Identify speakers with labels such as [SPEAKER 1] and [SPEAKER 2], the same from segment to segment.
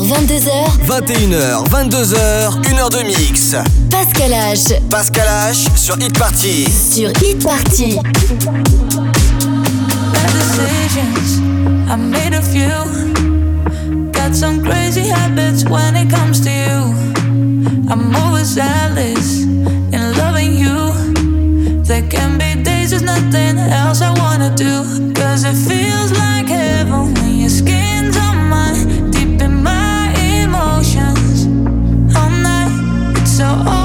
[SPEAKER 1] 22h.
[SPEAKER 2] 21h, 22h, 1 heure de mix.
[SPEAKER 1] Pascal H.
[SPEAKER 2] Pascal H sur Hit Party.
[SPEAKER 1] Sur Hit Party.
[SPEAKER 3] decisions, I made a few. Got some crazy habits when it comes to you. I'm always zealous in loving you. There can be days there's nothing else I wanna do. Cause it feels like heaven so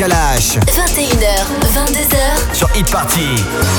[SPEAKER 2] by Pascal H.
[SPEAKER 1] 21h, 22h.
[SPEAKER 2] Sur Hit Party.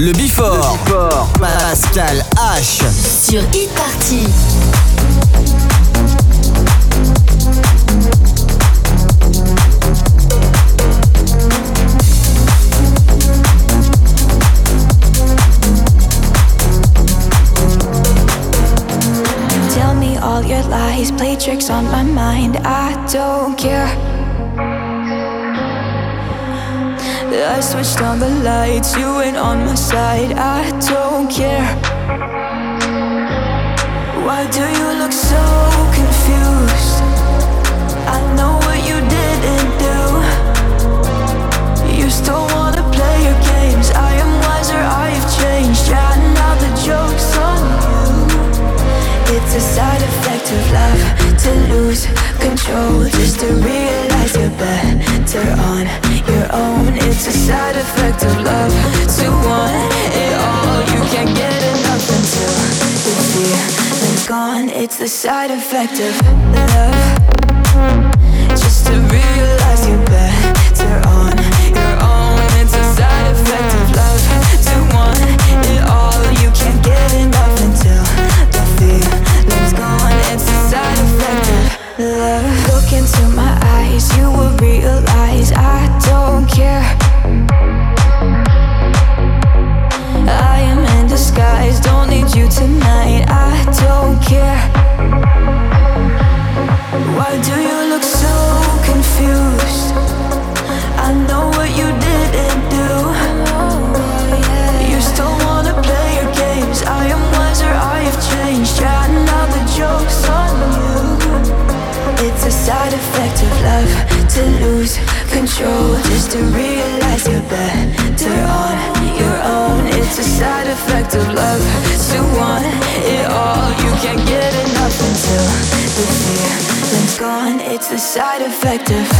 [SPEAKER 4] Le Bifort. Pascal H.
[SPEAKER 5] Sur Hit Party.
[SPEAKER 6] Tell me all your lies, play tricks on my mind. I don't care. I switched on the lights, you ain't on my side. I don't care. Why do you look so confused? I know what you didn't do. You still wanna play your games. I am wiser, I have changed. Yeah, now the joke's on you. It's a side effect of love to lose control, just to realize you're better on your own. It's a side effect of love to want it all. You can't get enough until the feeling's gone. It's the side effect of love. Just to realize you're better on your own. It's a side effect of love to want it don't care. I am in disguise, don't need you tonight. I don't care. Why do you look so confused? control just to realize you're better on your own. It's a side effect of love to want it all. You can't get enough until the feeling's gone. It's the side effect of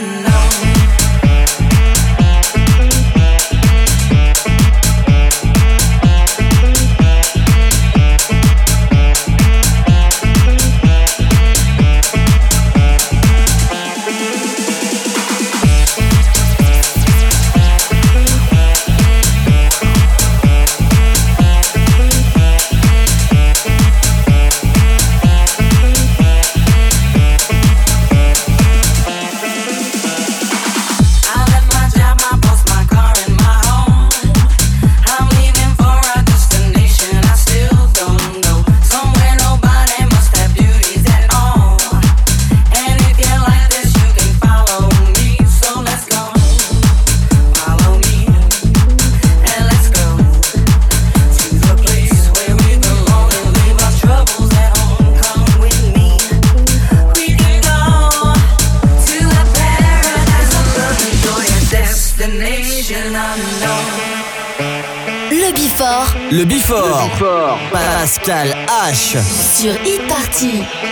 [SPEAKER 4] down Pascal H.
[SPEAKER 5] Sur Hit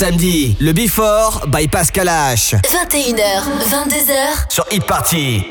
[SPEAKER 7] samedi, le Before by Pascal H.
[SPEAKER 1] 21h, 22h
[SPEAKER 7] sur Hit Party.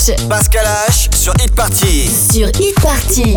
[SPEAKER 3] H.
[SPEAKER 2] Pascal H sur Hit Party.
[SPEAKER 3] Sur Hit Party.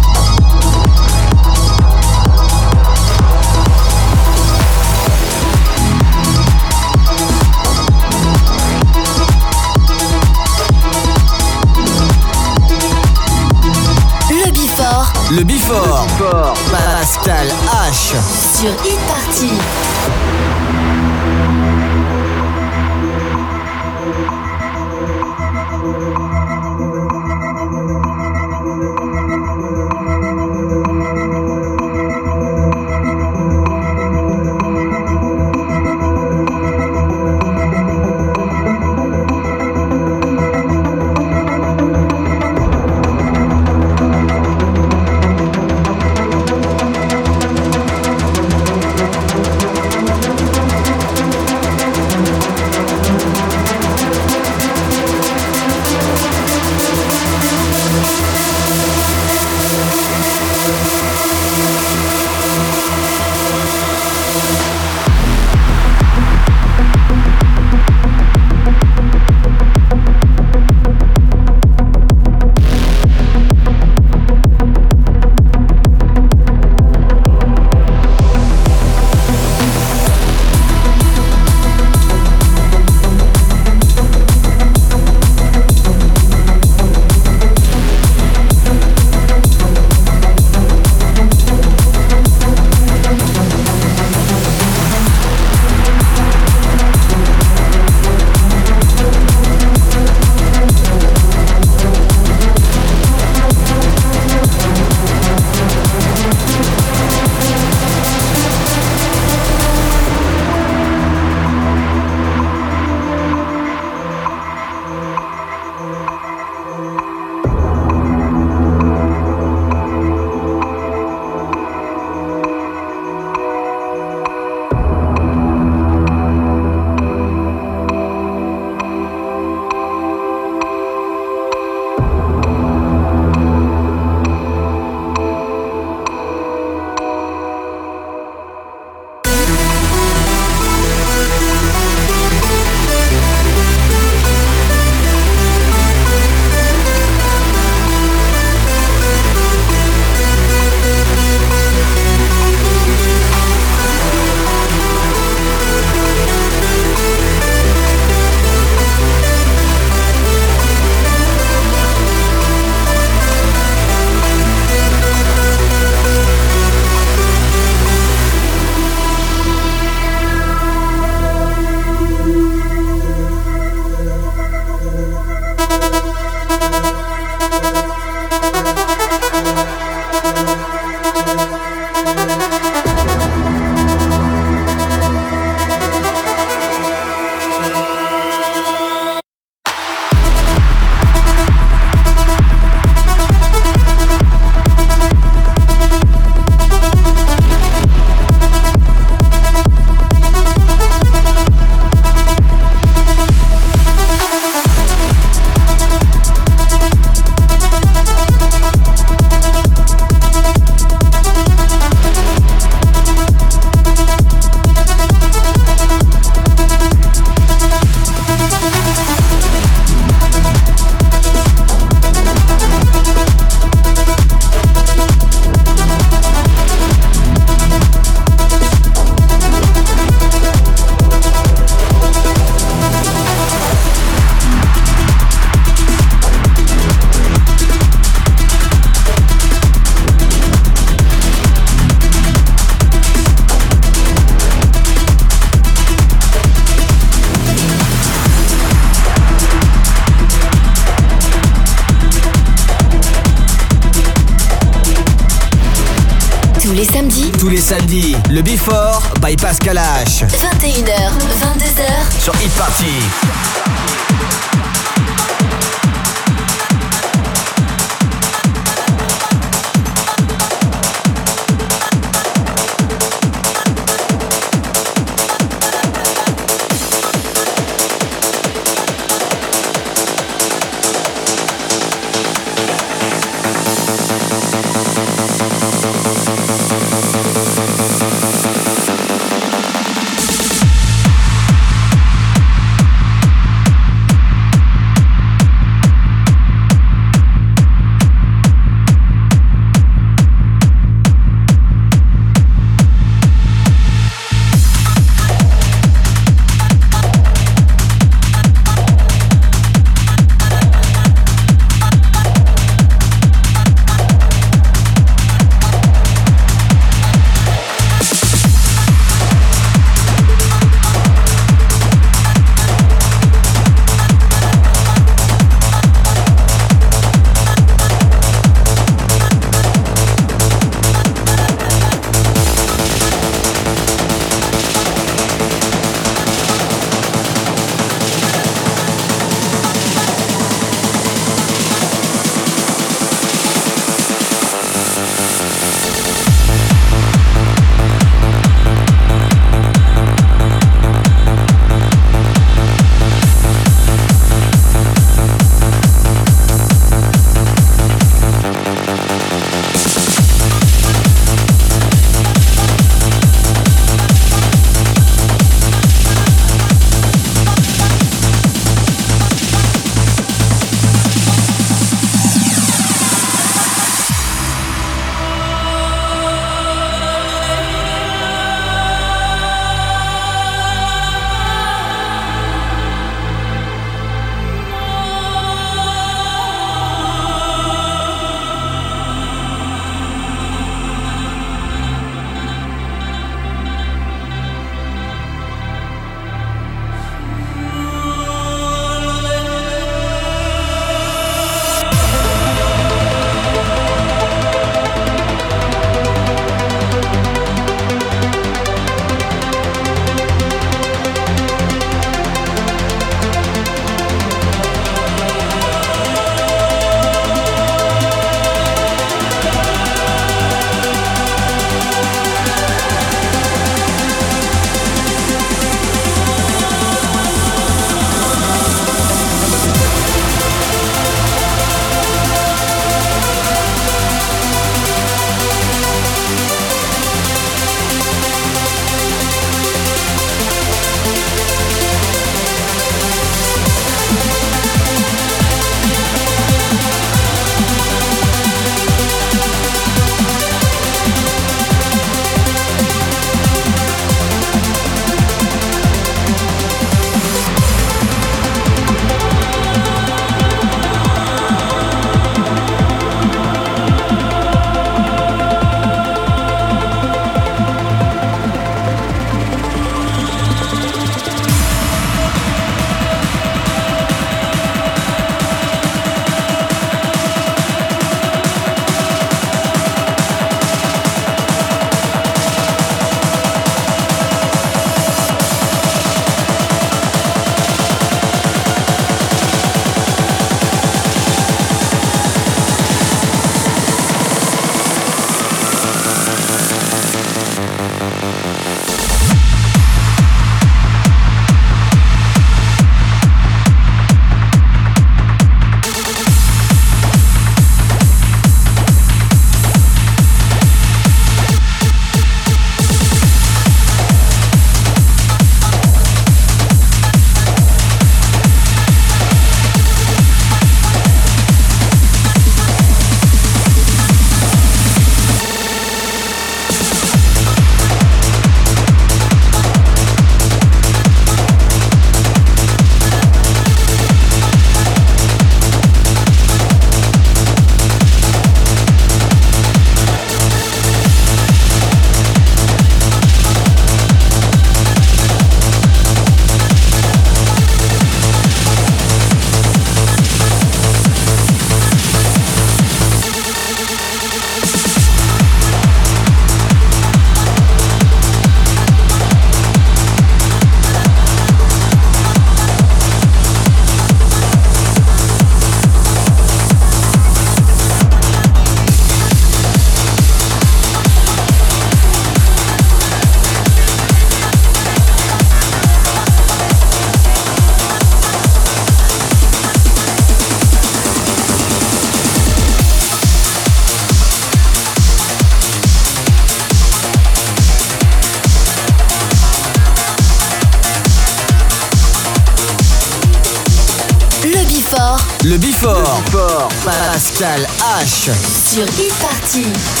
[SPEAKER 2] le Before. Pascal H.
[SPEAKER 1] Sur e-party.